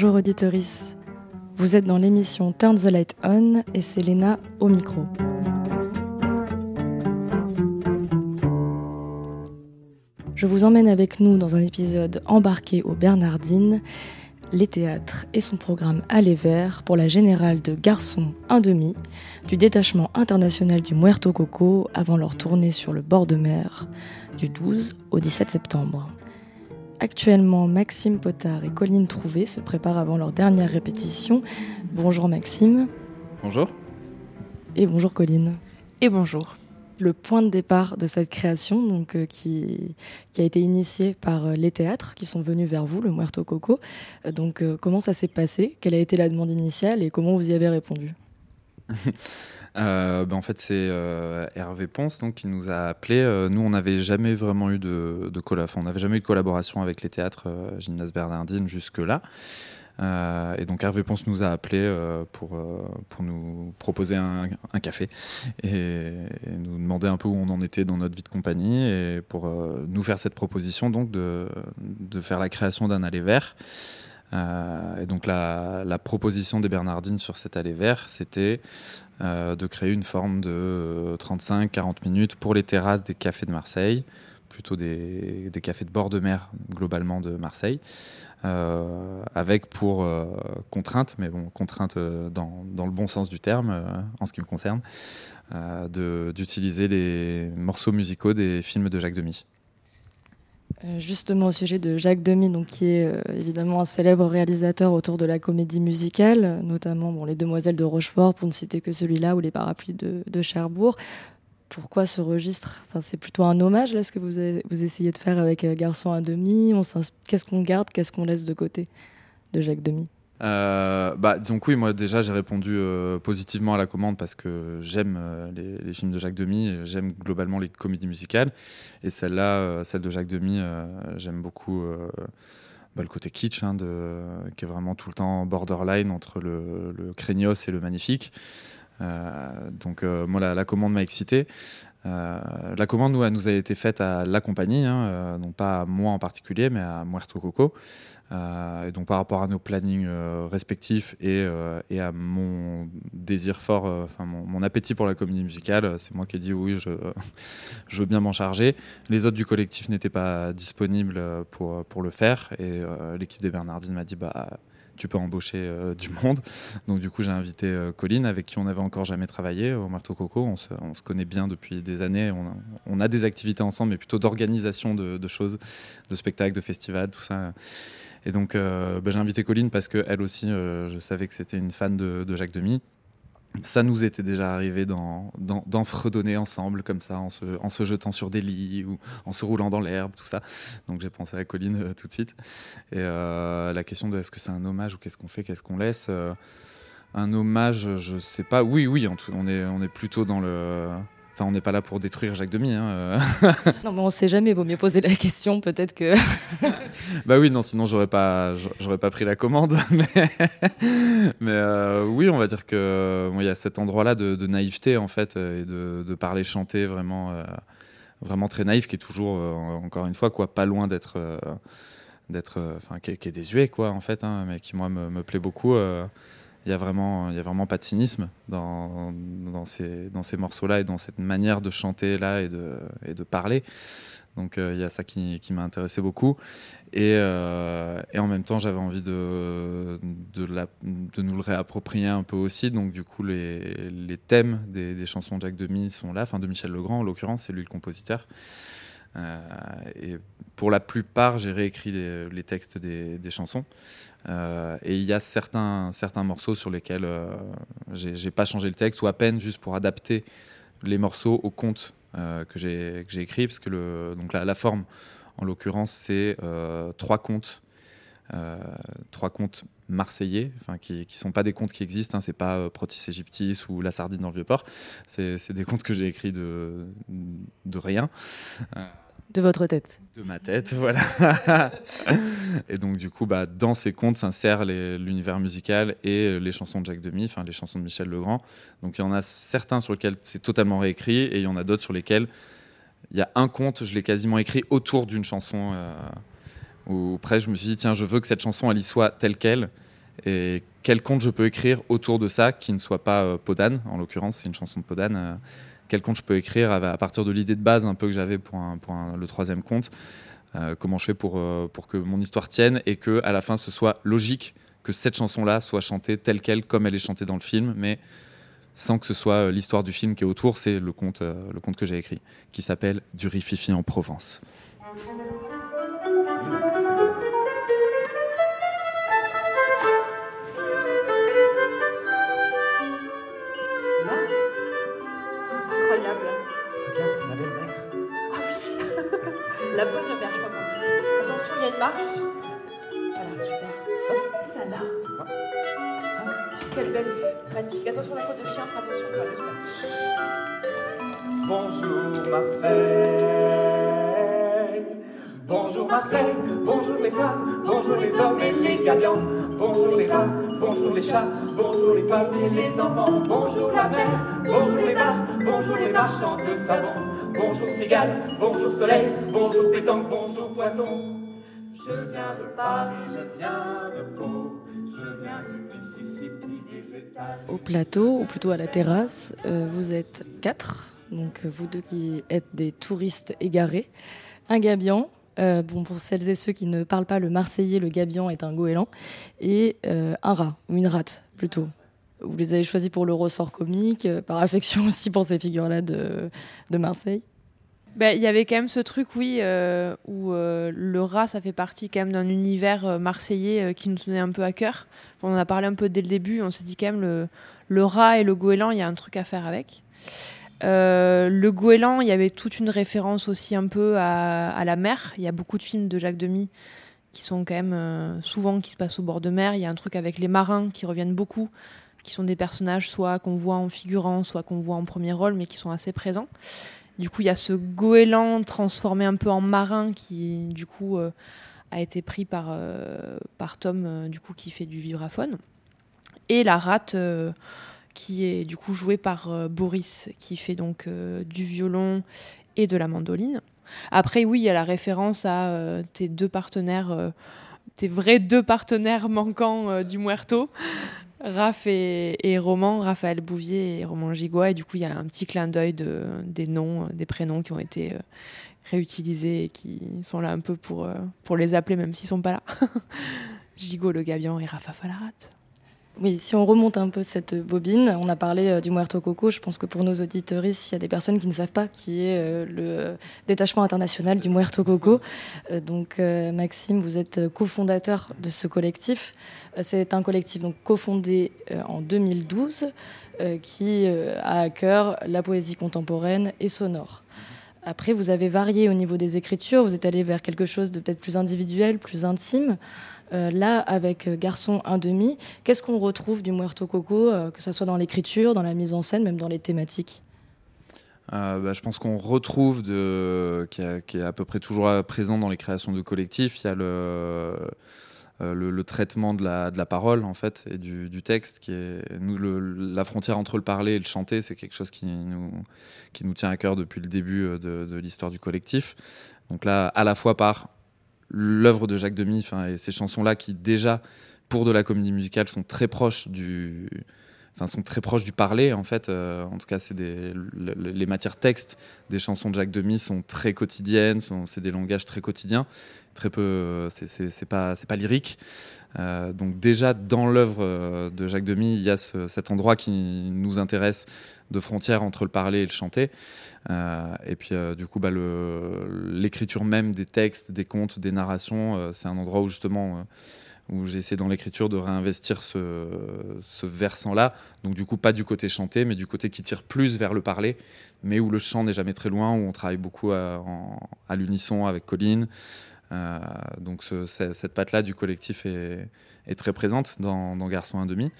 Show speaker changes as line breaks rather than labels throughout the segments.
Bonjour auditoris. Vous êtes dans l'émission Turn the Light On et c'est Léna au micro. Je vous emmène avec nous dans un épisode embarqué aux Bernardines, les théâtres et son programme Aller Vert pour la générale de Garçons 1,5 du détachement international du Muerto Coco avant leur tournée sur le bord de mer du 12 au 17 septembre. Actuellement, Maxime Potard et Colline Trouvé se préparent avant leur dernière répétition. Bonjour Maxime
Bonjour.
et bonjour Colline.
Et bonjour.
Le point de départ de cette création, donc, euh, qui, qui a été initiée par euh, les théâtres qui sont venus vers vous, le Muerto Coco. Euh, donc, euh, comment ça s'est passé? Quelle a été la demande initiale et comment vous y avez répondu?
Euh, ben, en fait, c'est euh, Hervé Ponce donc, qui nous a appelé. Euh, nous, on n'avait jamais vraiment eu de, de on n'avait jamais eu de collaboration avec les théâtres Gymnase Bernardine jusque-là. Et donc Hervé Ponce nous a appelé pour, nous proposer un, café et, nous demander un peu où on en était dans notre vie de compagnie et pour nous faire cette proposition donc de, faire la création d'un aller vert. Et donc la, la proposition des Bernardines sur cet aller vert, c'était euh, de créer une forme de 35-40 minutes pour les terrasses des cafés de Marseille, plutôt des, cafés de bord de mer globalement de Marseille, euh, avec pour euh, contrainte, mais bon, contrainte euh, dans, dans le bon sens du terme euh, en ce qui me concerne, euh, d'utiliser les morceaux musicaux des films de Jacques Demy.
Euh, Justement au sujet de Jacques Demy, donc, qui est euh, évidemment un célèbre réalisateur autour de la comédie musicale, notamment bon, Les Demoiselles de Rochefort, pour ne citer que celui-là, ou Les Parapluies de, Cherbourg. Pourquoi ce registre? Enfin, C'est plutôt un hommage, là, ce que vous, vous essayez de faire avec euh, Garçon à demi. Qu'est-ce qu'on garde, qu'est-ce qu'on laisse de côté de Jacques Demy?
Euh, bah, oui, moi déjà j'ai répondu euh, positivement à la commande parce que j'aime euh, les, films de Jacques Demy, j'aime globalement les comédies musicales. Et celle-là, euh, celle de Jacques Demy, j'aime beaucoup bah, le côté kitsch, hein, qui est vraiment tout le temps borderline entre le, le craignos et le magnifique. Donc moi la, commande m'a excité. La commande nous, a été faite à la compagnie, hein, non pas à moi en particulier, mais à Muerto Coco. Euh, et donc par rapport à nos plannings euh, respectifs et, euh, et à mon désir fort, enfin mon, appétit pour la comédie musicale, c'est moi qui ai dit oui, je, veux bien m'en charger. Les autres du collectif n'étaient pas disponibles pour, le faire et l'équipe des Bernardines m'a dit bah tu peux embaucher du monde. Donc du coup j'ai invité euh, Colline avec qui on n'avait encore jamais travaillé au Marteau Coco. On se, on se connaît bien depuis des années. On a, des activités ensemble, mais plutôt d'organisation de choses, de spectacles, de festivals, tout ça. Et donc, euh, bah, j'ai invité Colline parce qu'elle aussi, euh, je savais que c'était une fan de, de Jacques Demy. Ça nous était déjà arrivé d'en fredonner ensemble, comme ça, en se, jetant sur des lits ou en se roulant dans l'herbe, tout ça. Donc, j'ai pensé à Colline euh, tout de suite. Et la question de est-ce que c'est un hommage ou qu'est-ce qu'on fait, qu'est-ce qu'on laisse Un hommage, je sais pas. Oui, oui, en tout- on est plutôt dans le. Enfin, on n'est pas là pour détruire Jacques Demy. Hein, euh.
Non, mais on sait jamais, vaut mieux poser la question, peut-être que.
Bah oui, non, sinon j'aurais pas, j'aurais pas pris la commande. Mais, mais euh, oui, on va dire que bon, il y a cet endroit-là de, de naïveté en fait euh, et de, de parler chanter vraiment, euh, vraiment très naïf, qui est toujours euh, encore une fois quoi, pas loin d'être, d'être, enfin, qui, est- qui est désuet quoi en fait, hein, mais qui moi me, me plaît beaucoup. Euh, il y a vraiment, il y a vraiment pas de cynisme dans, ces, dans ces morceaux-là et dans cette manière de chanter là et de, parler. Donc euh, il y a ça qui, m'a intéressé beaucoup. Et, euh, et en même temps, j'avais envie de, nous le réapproprier un peu aussi. Donc du coup, les, thèmes des, chansons de Jacques Demy sont là, enfin de Michel Legrand en l'occurrence, c'est lui le compositeur. et pour la plupart, j'ai réécrit les, textes des, chansons. Et il y a certains, certains morceaux sur lesquels j'ai pas changé le texte, ou à peine juste pour adapter les morceaux au conte que j'ai écrit, parce que le, donc la, forme, en l'occurrence, c'est trois contes euh, trois contes marseillais, qui ne sont pas des contes qui existent, hein, c'est pas euh, Protis Aegyptis ou La Sardine dans le Vieux-Port, c'est des contes que j'ai écrits de, de rien.
Euh, de votre tête.
De ma tête, voilà. et donc, du coup, bah, dans ces contes s'insèrent l'univers musical et les chansons de Jacques Demy, enfin les chansons de Michel Legrand. Donc, il y en a certains sur lesquels c'est totalement réécrit et il y en a d'autres sur lesquels il y a un conte, je l'ai quasiment écrit autour d'une chanson où après je me suis dit tiens je veux que cette chanson elle y soit telle qu'elle et quel conte je peux écrire autour de ça qui ne soit pas euh, Podane en l'occurrence c'est une chanson de Podane euh, quel conte je peux écrire à, partir de l'idée de base un peu que j'avais pour, le troisième conte euh, comment je fais pour, pour que mon histoire tienne et que à la fin ce soit logique que cette chanson là soit chantée telle qu'elle comme elle est chantée dans le film mais sans que ce soit l'histoire du film qui est autour, c'est le conte, le conte que j'ai écrit, qui s'appelle Du rififi en Provence.
Marche. Voilà, super. Oh là là. Quelle belle vue. Magnifique. Attention, la côte de chien. Attention, voilà, super.
Bonjour Marseille. Bonjour Marseille. Bonjour les femmes. Bonjour les hommes et les gagnants. Bonjour les rats. Bonjour les chats. Bonjour les femmes et les enfants. Bonjour la mer. Bonjour les bars. Bonjour les marchands de savon. Bonjour cigale, bonjour soleil, bonjour pétanque, bonjour poisson. Je viens de Paris, je viens de Pau, je viens du Mississippi, des.
Au plateau, ou plutôt à la terrasse, euh, vous êtes quatre, donc euh, vous deux qui êtes des touristes égarés. Un gabian, euh, bon, pour celles et ceux qui ne parlent pas le marseillais, le gabian est un goéland. Et un rat, ou une rate plutôt. Vous les avez choisis pour le ressort comique, par affection aussi pour ces figures-là de, de Marseille
bah, y avait quand même ce truc, oui, euh, où euh, le rat, ça fait partie quand même d'un univers marseillais qui nous tenait un peu à cœur. On en a parlé un peu dès le début, on s'est dit quand même le, le rat et le goéland, il y a un truc à faire avec. le goéland, il y avait toute une référence aussi un peu à, à, la mer. Il y a beaucoup de films de Jacques Demy qui sont quand même souvent qui se passent au bord de mer. Il y a un truc avec les marins qui reviennent beaucoup qui sont des personnages soit qu'on voit en figurant, soit qu'on voit en premier rôle, mais qui sont assez présents. Du coup, il y a ce goéland transformé un peu en marin qui, du coup, euh, a été pris par, euh, Tom, euh, du coup, qui fait du vibraphone. Et la rate, qui est du coup jouée par Boris, qui fait donc du violon et de la mandoline. Après, oui, il y a la référence à tes deux partenaires, tes vrais deux partenaires manquants du Muerto. Raph et, Roman, Raphaël Bouvier et Roman Gigois. Et du coup, il y a un petit clin d'œil de, des noms, des prénoms qui ont été euh, réutilisés et qui sont là un peu pour, euh, les appeler, même s'ils sont pas là. Gigot le Gabian et Rafa Falarat.
Oui, si on remonte un peu cette bobine, on a parlé euh, du Muerto Coco. Je pense que pour nos auditeurs, il y a des personnes qui ne savent pas qui est euh, le détachement international du Muerto Coco. Euh, donc, Maxime, vous êtes cofondateur de ce collectif. C'est un collectif donc cofondé en 2012 qui a à cœur la poésie contemporaine et sonore. Après, vous avez varié au niveau des écritures. Vous êtes allé vers quelque chose de peut-être plus individuel, plus intime. Euh, là, avec euh, Garçon 1,5, qu'est-ce qu'on retrouve du Muerto Coco, euh, que ce soit dans l'écriture, dans la mise en scène, même dans les thématiques?
Bah, je pense qu'on retrouve, qui, est à peu près toujours présent dans les créations de collectifs, il y a le, traitement de la, parole en fait et du, texte nous la frontière entre le parler et le chanter c'est quelque chose qui nous tient à cœur depuis le début de l'histoire du collectif. Donc là à la fois par l'œuvre de Jacques Demy et ces chansons-là qui déjà pour de la comédie musicale sont très proches du sont très proches du parler en fait euh, en tout cas c'est des les matières textes des chansons de Jacques Demy sont très quotidiennes c'est des langages très quotidiens très peu c'est pas c'est pas lyrique donc déjà dans l'œuvre de Jacques Demy, il y a cet endroit qui nous intéresse de frontière entre le parler et le chanter. et puis du coup, bah, l'écriture même des textes, des contes, des narrations, c'est un endroit où justement où j'ai essayé dans l'écriture de réinvestir ce, versant-là. Donc du coup, pas du côté chanté, mais du côté qui tire plus vers le parler, mais où le chant n'est jamais très loin, où on travaille beaucoup à, l'unisson avec Colline. Euh, donc cette patte-là du collectif est, très présente dans, dans Garçon 1,5.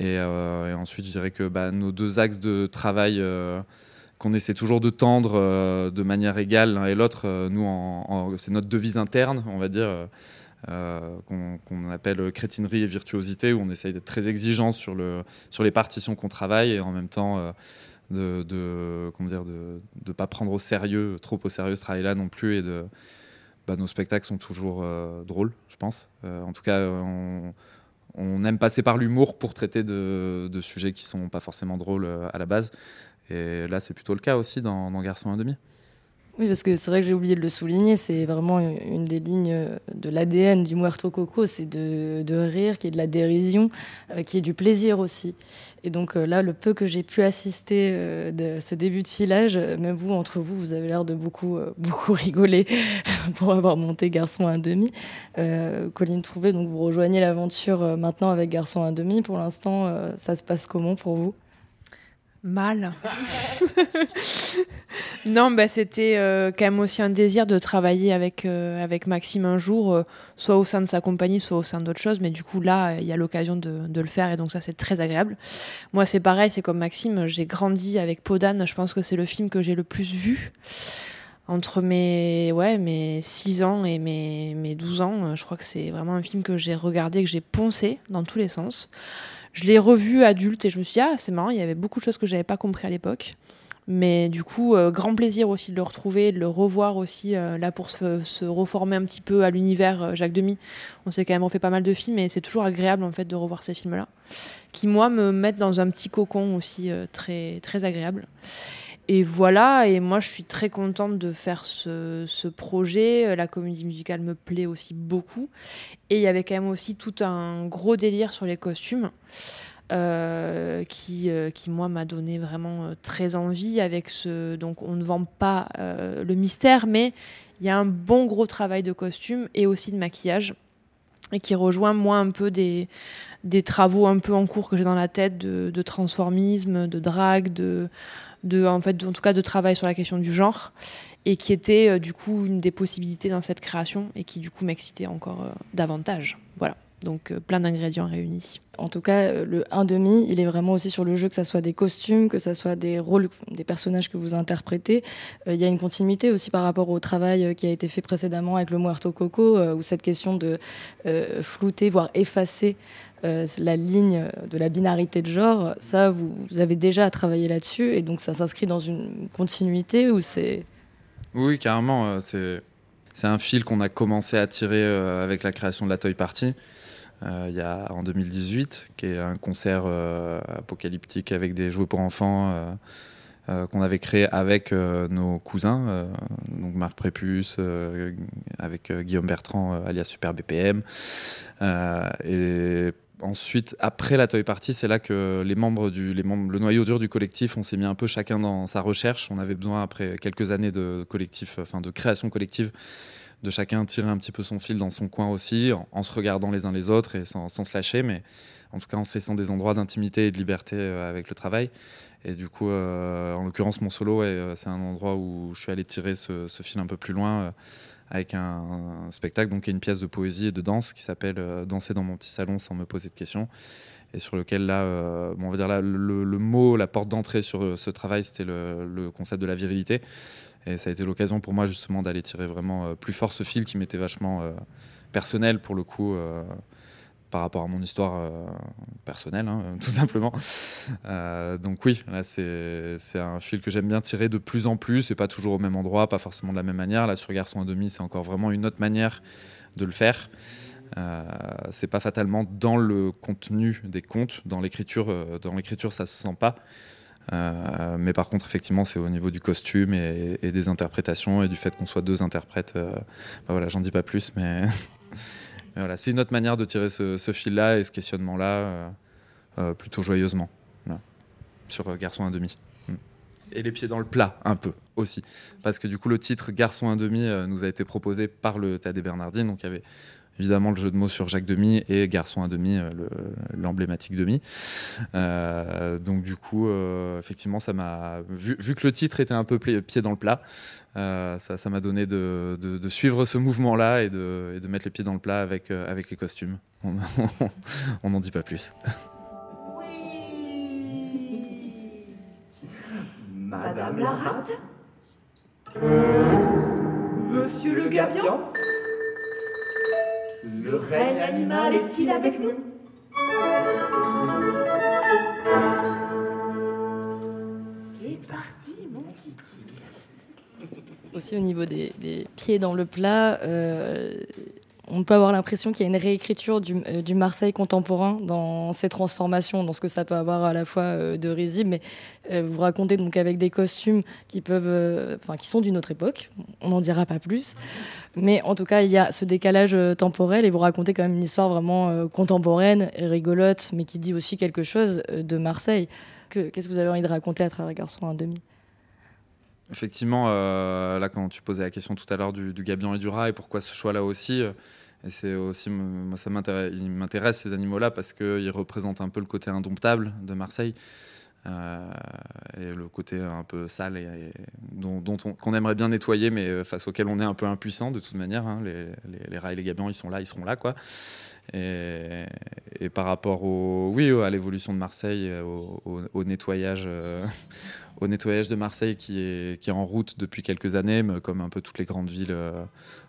Et, euh, et ensuite, je dirais que bah, nos deux axes de travail euh, qu'on essaie toujours de tendre de manière égale l'un et l'autre, nous, c'est notre devise interne, on va dire euh, qu'on appelle crétinerie et virtuosité, où on essaye d'être très exigeant sur, le, sur les partitions qu'on travaille et en même temps euh, de, comment dire, de ne pas prendre au sérieux, trop au sérieux ce travail-là non plus. Et bah, nos spectacles sont toujours euh, drôles, je pense. en tout cas, on, aime passer par l'humour pour traiter de, sujets qui sont pas forcément drôles à la base. Et là, c'est plutôt le cas aussi dans, dans Garçon 1,5.
Oui, parce que c'est vrai que j'ai oublié de le souligner, c'est vraiment une des lignes de l'ADN du Muerto Coco, c'est de, de, rire, qui est de la dérision, euh, qui est du plaisir aussi. Et donc euh, là, le peu que j'ai pu assister euh, de ce début de filage, même vous, entre vous, vous avez l'air de beaucoup, beaucoup rigoler pour avoir monté Garçon à demi. Colline Trouvé, donc vous rejoignez l'aventure maintenant avec Garçon à demi. Pour l'instant, ça se passe comment pour vous?
Mal. non, bah, c'était euh, quand même aussi un désir de travailler avec, euh, avec Maxime un jour, euh, soit au sein de sa compagnie, soit au sein d'autres choses. Mais du coup, là, il y a l'occasion de, le faire et donc ça, c'est très agréable. Moi, c'est pareil, c'est comme Maxime, j'ai grandi avec Podane. Je pense que c'est le film que j'ai le plus vu. Entre mes, ouais, mes 6 ans et mes, mes 12 ans, je crois que c'est vraiment un film que j'ai regardé, que j'ai poncé dans tous les sens. Je l'ai revu adulte et je me suis dit, ah, c'est marrant, il y avait beaucoup de choses que je n'avais pas compris à l'époque. Mais du coup, euh, grand plaisir aussi de le retrouver, de le revoir aussi, euh, là pour se, reformer un petit peu à l'univers euh, Jacques Demy. On s'est quand même fait pas mal de films et c'est toujours agréable en fait de revoir ces films-là, qui moi me mettent dans un petit cocon aussi très, très agréable. Et voilà, et moi je suis très contente de faire ce, projet. La comédie musicale me plaît aussi beaucoup. Et il y avait quand même aussi tout un gros délire sur les costumes. Euh, qui, euh, qui moi m'a donné vraiment euh, très envie avec ce donc on ne vend pas le mystère mais il y a un bon gros travail de costume et aussi de maquillage et qui rejoint moi un peu des, des travaux un peu en cours que j'ai dans la tête de, de transformisme, de drague, de, de, en fait, en tout cas de travail sur la question du genre, et qui était euh, du coup une des possibilités dans cette création, et qui du coup m'excitait encore euh, davantage. Voilà. Donc euh, plein d'ingrédients réunis.
En tout cas, le 1,5, il est vraiment aussi sur le jeu, que ce soit des costumes, que ce soit des rôles, des personnages que vous interprétez. Il y a une continuité aussi par rapport au travail qui a été fait précédemment avec le Muerto Coco, où cette question de flouter, voire effacer euh, la ligne de la binarité de genre, ça, vous, avez déjà travaillé là-dessus, et donc ça s'inscrit dans une continuité ou c'est...
Oui, carrément. Euh, c'est, un fil qu'on a commencé à tirer euh, avec la création de la Toy Party. y a en 2018, qui est un concert apocalyptique avec des jouets pour enfants qu'on avait créé avec nos cousins, donc Marc Prépuce, avec Guillaume Bertrand, alias Super BPM. et ensuite, après la Toy Party, c'est là que les membres du, le noyau dur du collectif, on s'est mis un peu chacun dans sa recherche. On avait besoin, après quelques années de collectif, enfin de création collective, de chacun tirer un petit peu son fil dans son coin aussi, en, se regardant les uns les autres et sans, se lâcher, mais en tout cas en se laissant des endroits d'intimité et de liberté euh, avec le travail. Et du coup, euh, en l'occurrence, mon solo, euh, c'est un endroit où je suis allé tirer ce, fil un peu plus loin avec un, spectacle, donc une pièce de poésie et de danse qui s'appelle euh, Danser dans mon petit salon sans me poser de questions et sur lequel là, euh, on va dire là, le, mot, la porte d'entrée sur euh, ce travail, c'était le, concept de la virilité. Et ça a été l'occasion pour moi justement d'aller tirer vraiment plus fort ce fil qui m'était vachement personnel pour le coup par rapport à mon histoire euh, personnelle, hein, tout simplement. Euh, donc oui, là c'est un fil que j'aime bien tirer de plus en plus, et pas toujours au même endroit, pas forcément de la même manière. Là sur Garçon à demi, c'est encore vraiment une autre manière de le faire. Euh, c'est pas fatalement dans le contenu des contes, dans l'écriture, euh, dans l'écriture ça se sent pas. mais par contre, effectivement, c'est au niveau du costume et, des interprétations et du fait qu'on soit deux interprètes. Voilà, j'en dis pas plus, mais voilà, c'est une autre manière de tirer ce, fil-là et ce questionnement-là plutôt joyeusement. Sur Garçon un demi. Mm. Et les pieds dans le plat, un peu aussi. Parce que du coup, le titre Garçon un demi nous a été proposé par le Tadé Bernardine. Donc il y avait évidemment le jeu de mots sur Jacques Demi et Garçon à demi, euh, l'emblématique demi. Euh, donc du coup, euh, effectivement, ça m'a vu, que le titre était un peu pied dans le plat. Ça m'a donné de, suivre ce mouvement-là et de, mettre les pieds dans le plat avec, avec les costumes. On n'en dit pas plus.
Madame la rate Monsieur le gabion le règne animal est-il avec nous?
Aussi au niveau des, pieds dans le plat, euh, on peut avoir l'impression qu'il y a une réécriture du, euh, du, Marseille contemporain dans ses transformations, dans ce que ça peut avoir à la fois euh, de risible, mais vous racontez donc avec des costumes qui peuvent, enfin, qui sont d'une autre époque. On n'en dira pas plus, mais en tout cas, il y a ce décalage temporel et vous racontez quand même une histoire vraiment contemporaine et rigolote, mais qui dit aussi quelque chose de Marseille. Qu'est-ce que vous avez envie de raconter à travers Garçon un demi?
Effectivement, là, quand tu posais la question tout à l'heure du, gabion et du rat, et pourquoi ce choix-là aussi, et c'est aussi, moi, ça m'intéresse, ces animaux-là, parce qu'ils représentent un peu le côté indomptable de Marseille. Euh, et le côté un peu sale et, dont, on, qu'on aimerait bien nettoyer, mais euh, face auquel on est un peu impuissant de toute manière. Hein. les, rats et les gabions, ils sont là, ils seront là, quoi. Et, par rapport au, oui, à l'évolution de Marseille, au, nettoyage, euh, au nettoyage de Marseille qui est, qui est en route depuis quelques années, comme un peu toutes les grandes villes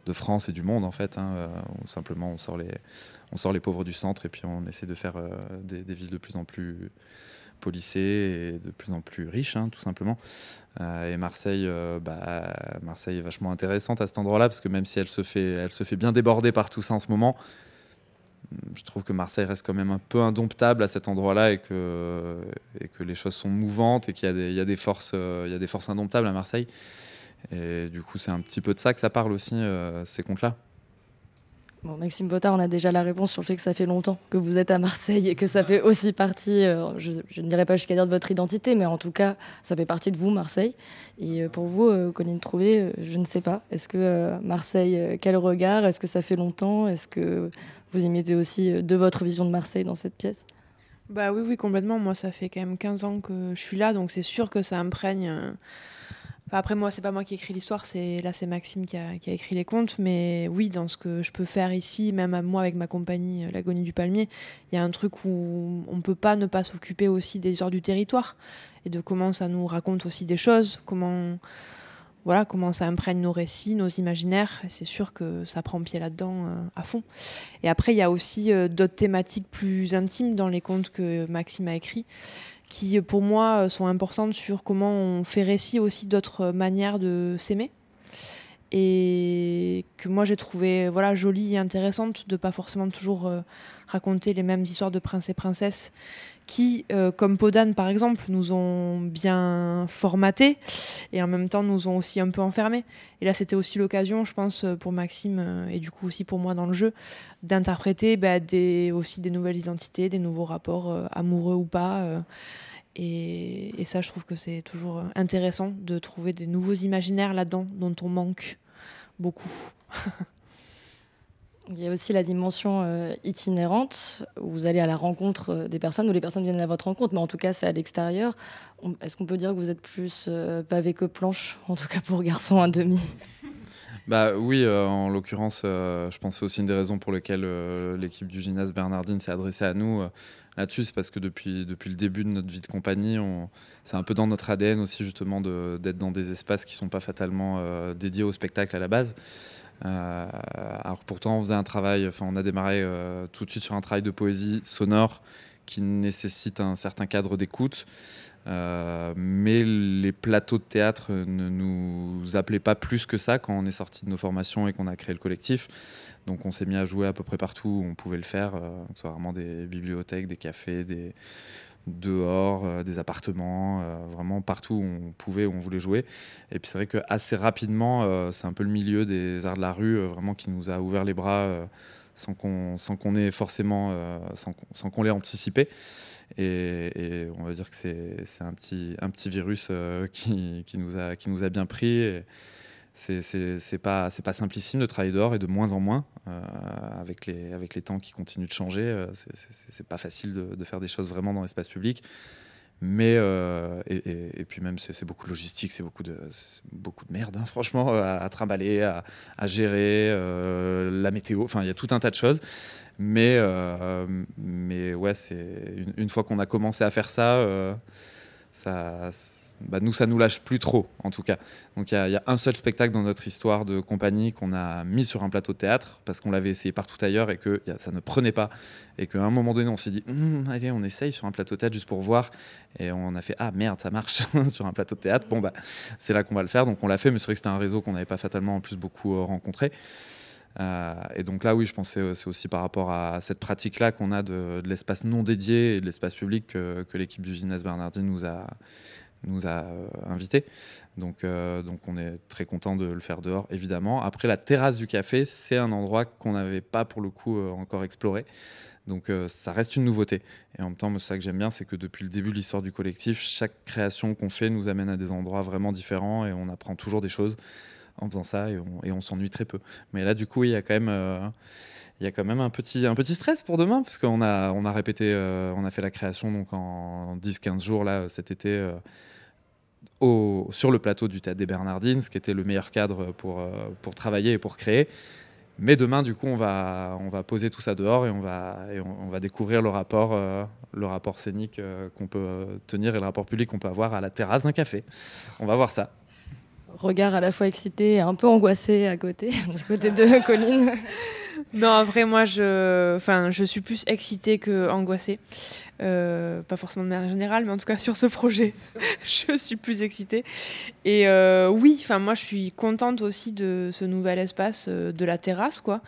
de France et du monde en fait. Hein, simplement, on sort les, on sort les pauvres du centre et puis on essaie de faire des, villes de plus en plus policée et de plus en plus riche, hein, tout simplement. Euh, et Marseille, euh, bah, Marseille est vachement intéressante à cet endroit-là, parce que même si elle se, fait, elle se fait bien déborder par tout ça en ce moment, je trouve que Marseille reste quand même un peu indomptable à cet endroit-là et que, et que les choses sont mouvantes et qu'il y, y, a des forces, euh, il y a des forces indomptables à Marseille. Et du coup, c'est un petit peu de ça que ça parle aussi, ces contes-là.
Bon, Maxime Bottard, on a déjà la réponse sur le fait que ça fait longtemps que vous êtes à Marseille et que ça fait aussi partie, euh, je, ne dirais pas jusqu'à dire de votre identité, mais en tout cas, ça fait partie de vous, Marseille. Et euh, pour vous, euh, Colline Trouvé, je ne sais pas. Est-ce que Marseille, quel regard? Est-ce que ça fait longtemps? Est-ce que vous y mettez aussi de votre vision de Marseille dans cette pièce?
Bah oui, oui, complètement. Moi, ça fait quand même 15 ans que je suis là, donc c'est sûr que ça imprègne après, moi, c'est pas moi qui écris l'histoire, c'est là, c'est Maxime qui a, écrit les contes. Mais oui, dans ce que je peux faire ici, même moi avec ma compagnie euh, L'Agonie du Palmier, il y a un truc où on peut pas ne pas s'occuper aussi des heures du territoire et de comment ça nous raconte aussi des choses, comment voilà comment ça imprègne nos récits, nos imaginaires. C'est sûr que ça prend pied là-dedans euh, à fond. Et après, il y a aussi euh, d'autres thématiques plus intimes dans les contes que Maxime a écrits qui pour moi sont importantes sur comment on fait récit aussi d'autres manières de s'aimer et que moi j'ai trouvé voilà jolie et intéressante de pas forcément toujours euh, raconter les mêmes histoires de princes et princesses qui euh, comme Podane par exemple nous ont bien formaté et en même temps nous ont aussi un peu enfermés et là c'était aussi l'occasion je pense pour Maxime euh, et du coup aussi pour moi dans le jeu d'interpréter bah, aussi des nouvelles identités des nouveaux rapports amoureux ou pas et, ça, je trouve que c'est toujours euh, intéressant de trouver des nouveaux imaginaires là-dedans dont on manque beaucoup.
Il y a aussi la dimension euh, itinérante, où vous allez à la rencontre euh, des personnes, ou les personnes viennent à votre rencontre, mais en tout cas c'est à l'extérieur. Est-ce qu'on peut dire que vous êtes plus pavé que planche, en tout cas pour garçon à demi?
Bah oui, en l'occurrence, je pense c'est aussi une des raisons pour lesquelles l'équipe du gymnase Bernardine s'est adressée à nous là-dessus, c'est parce que depuis, depuis le début de notre vie de compagnie, c'est un peu dans notre ADN aussi justement d'être dans des espaces qui ne sont pas fatalement euh, dédiés au spectacle à la base. Euh, alors pourtant, on faisait un travail, enfin, on a démarré euh, tout de suite sur un travail de poésie sonore qui nécessite un certain cadre d'écoute. mais les plateaux de théâtre ne nous appelaient pas plus que ça quand on est sorti de nos formations et qu'on a créé le collectif. Donc on s'est mis à jouer à peu près partout où on pouvait le faire, euh, soit vraiment des bibliothèques, des cafés, des dehors, euh, des appartements, euh, vraiment partout où on pouvait, où on voulait jouer. Et puis c'est vrai que assez rapidement, c'est un peu le milieu des arts de la rue, vraiment qui nous a ouvert les bras sans qu'on sans qu'on ait forcément sans qu'on l'ait anticipé. Et, on va dire que c'est un petit, un petit virus qui, qui, nous a, qui nous a bien pris. C'est pas c'est pas simplissime de travailler dehors et de moins en moins euh, avec les avec les temps qui continuent de changer euh, c'est pas facile de, faire des choses vraiment dans l'espace public. Mais euh, et, puis même c'est beaucoup de logistique c'est beaucoup de beaucoup de merde hein, franchement à, trimballer à, gérer la météo enfin il y a tout un tas de choses. Mais mais ouais c'est une, fois qu'on a commencé à faire ça ça bah, nous, ça nous lâche plus trop, en tout cas. Donc il y, a un seul spectacle dans notre histoire de compagnie qu'on a mis sur un plateau de théâtre parce qu'on l'avait essayé partout ailleurs et que ça ne prenait pas. Et qu'à un moment donné, on s'est dit, hum, allez, on essaye sur un plateau de théâtre juste pour voir. Et on a fait, ah merde, ça marche sur un plateau de théâtre. Bon, bah, c'est là qu'on va le faire. Donc on l'a fait, mais c'est vrai que c'était un réseau qu'on n'avait pas fatalement en plus beaucoup euh, rencontré. Euh, et donc là, oui, je pense que c'est aussi par rapport à cette pratique-là qu'on a de, l'espace non dédié et de l'espace public que, l'équipe du gymnase Bernardine nous a, nous a euh, invités. Donc, euh, donc on est très content de le faire dehors, évidemment. Après, la terrasse du café, c'est un endroit qu'on n'avait pas pour le coup encore exploré. Donc ça reste une nouveauté. Et en même temps, ça que j'aime bien, c'est que depuis le début de l'histoire du collectif, chaque création qu'on fait nous amène à des endroits vraiment différents et on apprend toujours des choses en faisant ça et on, s'ennuie très peu. Mais là, du coup, il y a quand même même un petit, stress pour demain, parce qu'on a, répété, on a fait la création donc en 10-15 jours là, cet été au, sur le plateau du Théâtre des Bernardines, ce qui était le meilleur cadre pour, euh, travailler et pour créer. Mais demain, du coup, on va, poser tout ça dehors et on va, découvrir le rapport, euh, scénique euh, qu'on peut tenir et le rapport public qu'on peut avoir à la terrasse d'un café. On va voir ça.
Regard à la fois excité et un peu angoissé à côté, du côté de Colline.
Non, vrai, moi, je, enfin, je suis plus excitée que angoissée. Euh, pas forcément de manière générale, mais en tout cas sur ce projet, je suis plus excitée. Et euh, oui, enfin moi je suis contente aussi de ce nouvel espace euh, de la terrasse, quoi.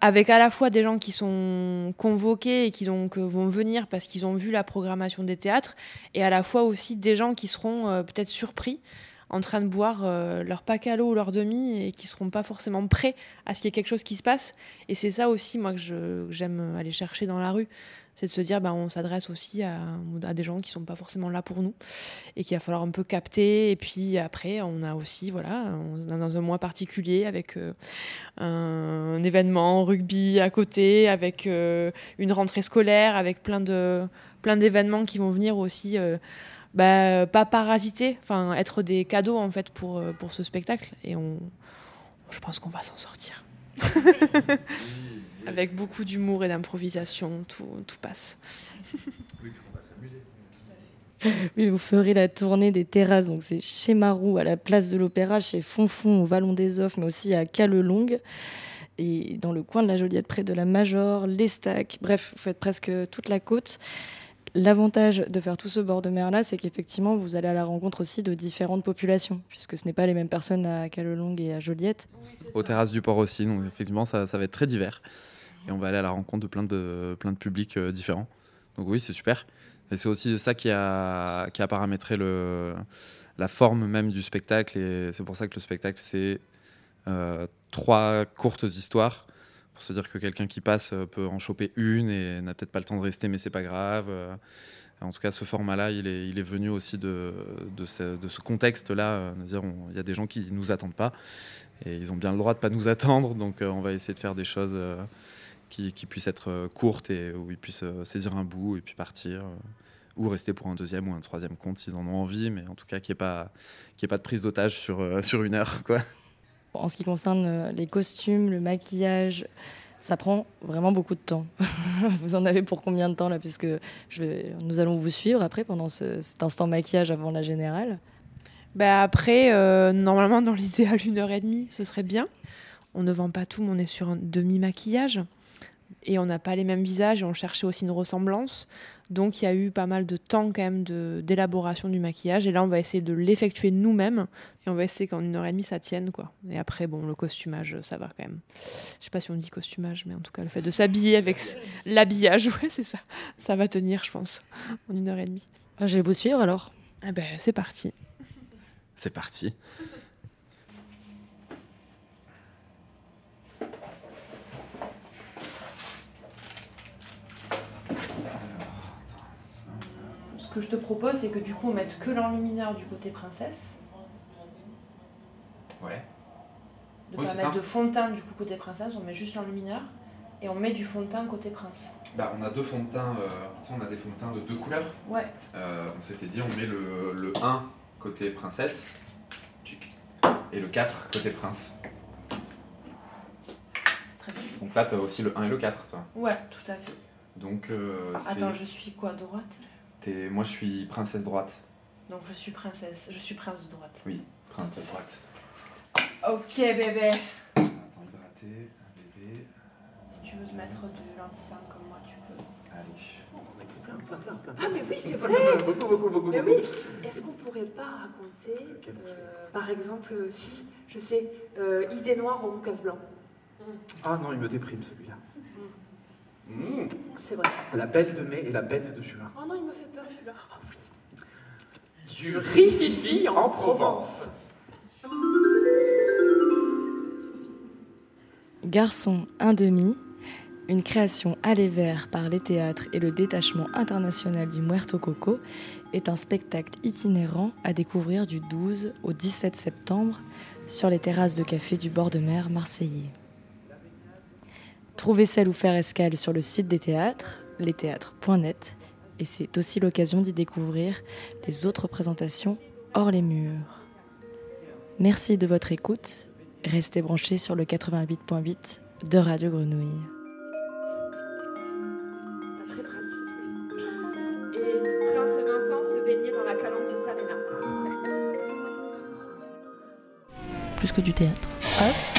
Avec à la fois des gens qui sont convoqués et qui donc vont venir parce qu'ils ont vu la programmation des théâtres, et à la fois aussi des gens qui seront peut-être surpris en train de boire leur pack à l'eau ou leur demi et qui seront pas forcément prêts à ce qu'il y ait quelque chose qui se passe. Et c'est ça aussi, moi, que j'aime aller chercher dans la rue c'est de se dire ben, on s'adresse aussi à, des gens qui sont pas forcément là pour nous et qu'il va falloir un peu capter et puis après on a aussi voilà on est dans un mois particulier avec euh, un, événement rugby à côté avec euh, une rentrée scolaire avec plein plein d'événements qui vont venir aussi euh, bah, pas parasiter enfin être des cadeaux en fait pour pour ce spectacle et on je pense qu'on va s'en sortir Avec beaucoup d'humour et d'improvisation, tout, tout passe.
Oui, on va s'amuser. Oui, vous ferez la tournée des terrasses, donc c'est chez Marou, à la place de l'Opéra, chez Fonfon, au Vallon des Offres, mais aussi à Calelongue, et dans le coin de la Joliette, près de la Major, l'Estac, bref, vous faites presque toute la côte. L'avantage de faire tout ce bord de mer-là, c'est qu'effectivement, vous allez à la rencontre aussi de différentes populations, puisque ce n'est pas les mêmes personnes à Calelongue et à Joliette.
Aux terrasses du port aussi, donc effectivement, ça, va être très divers et on va aller à la rencontre de plein de, plein de publics euh, différents. Donc oui, c'est super. Et c'est aussi ça qui a, qui a paramétré la forme même du spectacle. Et c'est pour ça que le spectacle, c'est euh, trois courtes histoires. Se dire que quelqu'un qui passe euh, peut en choper une et n'a peut-être pas le temps de rester, mais c'est pas grave. En tout cas, ce format-là, il est, il est venu aussi de, de ce, contexte-là. Il y a des gens qui ne nous attendent pas et ils ont bien le droit de ne pas nous attendre. Donc, on va essayer de faire des choses qui, puisse être euh, courte et où ils puissent euh, saisir un bout et puis partir euh, ou rester pour un deuxième ou un troisième compte s'ils en ont envie, mais en tout cas qu'il n'y ait, pas, ait pas de prise d'otage sur, sur une heure. Quoi.
En ce qui concerne les costumes, le maquillage, ça prend vraiment beaucoup de temps. vous en avez pour combien de temps là? Puisque nous allons vous suivre après pendant cet instant maquillage avant la générale.
Bah après, normalement dans l'idéal une heure et demie, ce serait bien. On ne vend pas tout, mais on est sur un demi-maquillage et on n'a pas les mêmes visages et on cherchait aussi une ressemblance. Donc il y a eu pas mal de temps quand même d'élaboration du maquillage et là on va essayer de l'effectuer nous-mêmes et on va essayer qu'en une heure et demie ça tienne quoi. Et après bon le costumage ça va quand même. Je sais pas si on dit costumage mais en tout cas le fait de s'habiller avec l'habillage ouais c'est ça. Ça va tenir je pense en une heure et demie.
Ah, je vais vous suivre alors.
Ah ben c'est parti.
C'est parti.
Ce que je te propose, c'est que du coup, on mette que l'enlumineur du côté princesse.
Ouais.
De
Oui,
pas mettre
ça.
de fond de teint du coup côté princesse, on met juste l'enlumineur. Et on met du fond de teint côté prince.
Bah, on a deux fonds de teint, euh, tu sais, on a des fonds de teint de deux couleurs.
Ouais.
Euh, on s'était dit, on met le, le 1 côté princesse et le 4 côté prince.
Très bien.
Donc là, tu as aussi le 1 et le 4, toi.
Ouais, tout à fait.
Donc, euh,
Attends, je suis quoi, droite?
T'es- moi, je suis princesse droite.
Donc je suis princesse, je suis prince de droite.
Oui, prince de droite.
Ok bébé.
Attends, hydraté, bébé.
Si tu veux te mettre de l'anti comme moi, tu peux.
Allez.
Ah, mais oui, c'est vrai
Beaucoup, beaucoup, beaucoup,
Mais oui Est-ce qu'on pourrait pas raconter, euh, par exemple, euh, si, je sais, euh, idée noire au casse blanc?
Ah non, il me déprime celui-là. Mmh.
C'est vrai.
La belle de mai et la bête de juin.
Oh non, il me fait peur celui-là. Oh oui.
Du rififi en Provence.
Garçon un demi, une création aller vert par les théâtres et le détachement international du Muerto Coco, est un spectacle itinérant à découvrir du 12 au 17 septembre sur les terrasses de café du bord de mer marseillais. Trouvez celle ou faire escale sur le site des théâtres, lesthéâtres.net, et c'est aussi l'occasion d'y découvrir les autres présentations hors les murs. Merci de votre écoute. Restez branchés sur le 88.8 de Radio Grenouille.
Pas très pratique. Et Prince Vincent se baignait dans la calandre de Salena.
Plus que du théâtre. Off,